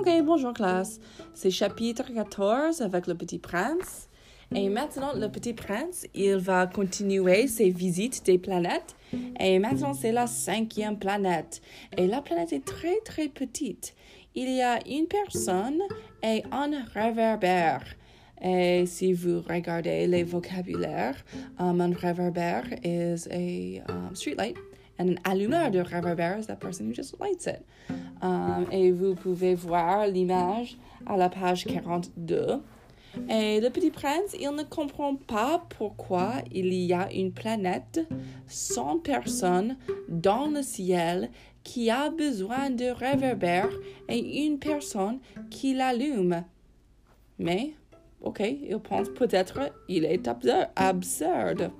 Ok, bonjour classe. C'est chapitre 14 avec le petit prince. Et maintenant, le petit prince, il va continuer ses visites des planètes. Et maintenant, c'est la cinquième planète. Et la planète est très, très petite. Il y a une personne et un réverbère. Et si vous regardez les vocabulaires, un réverbère is a um, street light. An allumeur de réverbère is that person who just lights it. Um, et vous pouvez voir l'image à la page 42. Et le petit prince, il ne comprend pas pourquoi il y a une planète sans personne dans le ciel qui a besoin de réverbère et une personne qui l'allume. Mais, ok, il pense peut-être il est absurde.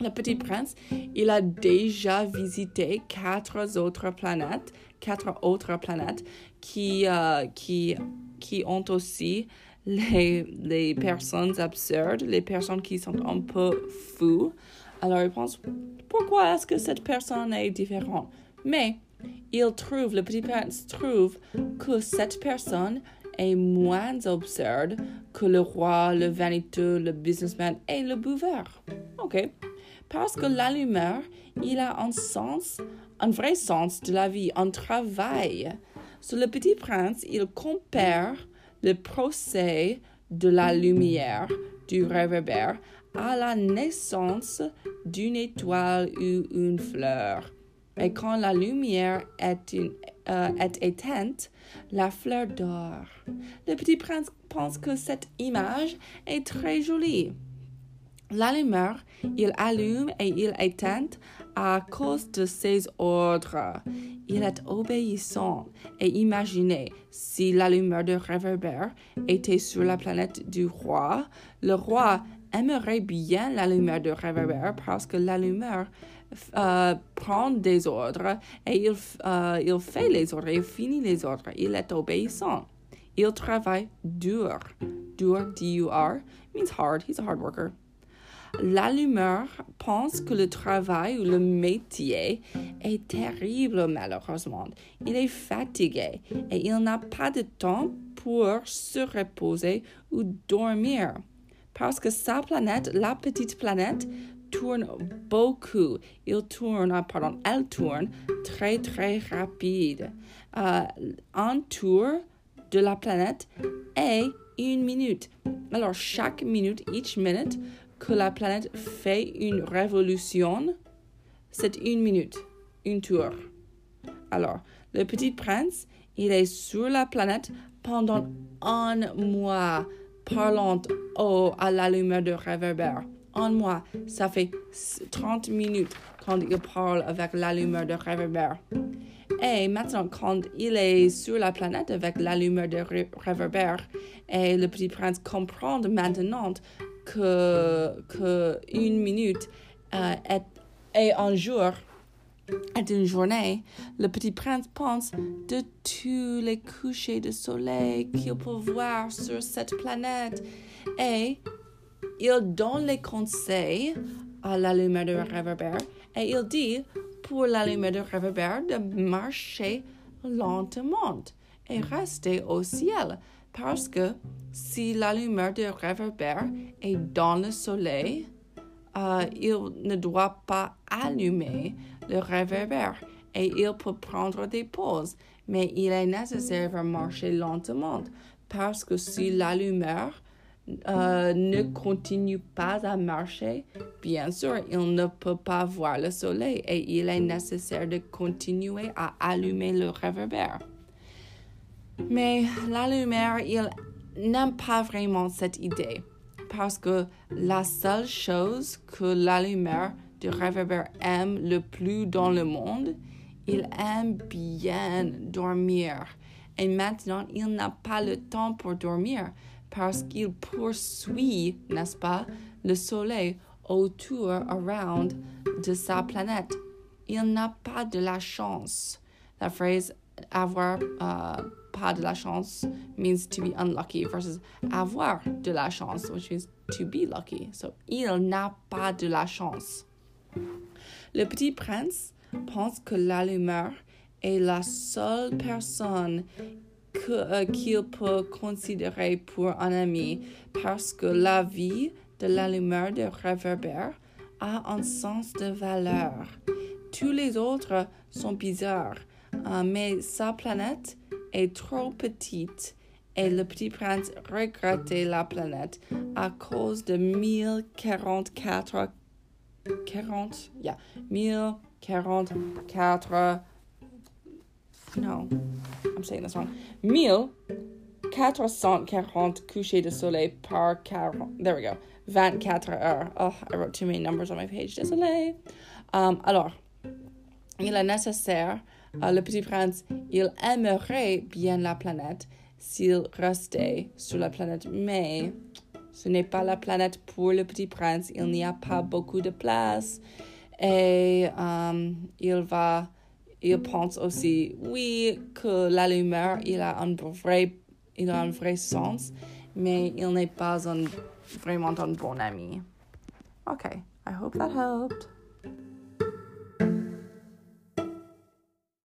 Le petit prince, il a déjà visité quatre autres planètes, quatre autres planètes qui, euh, qui, qui ont aussi les, les personnes absurdes, les personnes qui sont un peu fous. Alors il pense, pourquoi est-ce que cette personne est différente? Mais il trouve, le petit prince trouve que cette personne est moins absurde que le roi, le vaniteux, le businessman et le buveur. OK? Parce que l'allumeur, il a un sens, un vrai sens de la vie, un travail. Sur le petit prince, il compare le procès de la lumière du réverbère à la naissance d'une étoile ou une fleur. Et quand la lumière est, euh, est éteinte, la fleur dort. Le petit prince pense que cette image est très jolie. L'allumeur, il allume et il éteint à cause de ses ordres. Il est obéissant et imaginez si l'allumeur de réverbère était sur la planète du roi, le roi aimerait bien l'allumeur de réverbère parce que l'allumeur euh, prend des ordres et il, euh, il fait les ordres, il finit les ordres, il est obéissant. Il travaille dur. Dur, D-U-R, means hard. He's a hard worker. L'allumeur pense que le travail ou le métier est terrible malheureusement. Il est fatigué et il n'a pas de temps pour se reposer ou dormir. Parce que sa planète, la petite planète, tourne beaucoup. Il tourne, ah, pardon, elle tourne très très rapide. Euh, un tour de la planète est une minute. Alors chaque minute, each minute, que la planète fait une révolution, c'est une minute, une tour. Alors, le petit prince, il est sur la planète pendant un mois, parlant au, à la lumière de réverbère. Un mois, ça fait 30 minutes quand il parle avec la lumière de réverbère. Et maintenant, quand il est sur la planète avec la lumière de réverbère, et le petit prince comprend maintenant que, une minute euh, est, est un jour, est une journée, le petit prince pense de tous les couchers de soleil qu'il peut voir sur cette planète. Et il donne les conseils à la lumière de réverbère et il dit pour la lumière de réverbère de marcher lentement et rester au ciel. Parce que si la lumière de réverbère est dans le soleil, euh, il ne doit pas allumer le réverbère et il peut prendre des pauses, mais il est nécessaire de marcher lentement. Parce que si la lumière euh, ne continue pas à marcher, bien sûr, il ne peut pas voir le soleil et il est nécessaire de continuer à allumer le réverbère. Mais la lumière, il n'aime pas vraiment cette idée parce que la seule chose que la lumière de réverbère aime le plus dans le monde, il aime bien dormir. Et maintenant, il n'a pas le temps pour dormir parce qu'il poursuit, n'est-ce pas, le soleil autour, around de sa planète. Il n'a pas de la chance. La phrase avoir uh, pas de la chance means to be unlucky versus avoir de la chance, which means to be lucky. So, il n'a pas de la chance. Le petit prince pense que l'allumeur est la seule personne euh, qu'il peut considérer pour un ami parce que la vie de l'allumeur de réverbère a un sens de valeur. Tous les autres sont bizarres, euh, mais sa planète est trop petite et le petit prince regrettait la planète à cause de 1044 40 yeah 1044 no I'm saying this wrong. 1440 couchers de soleil par 40 there we go. 24 heures. Oh I wrote too many numbers on my page désolé um, alors il est nécessaire uh, le petit prince il aimerait bien la planète s'il restait sur la planète mais ce n'est pas la planète pour le petit prince. Il n'y a pas beaucoup de place. Et um, il va il pense aussi oui que la lumière il a un vrai il a un vrai sens mais il n'est pas un, vraiment un bon ami. Okay I hope that helped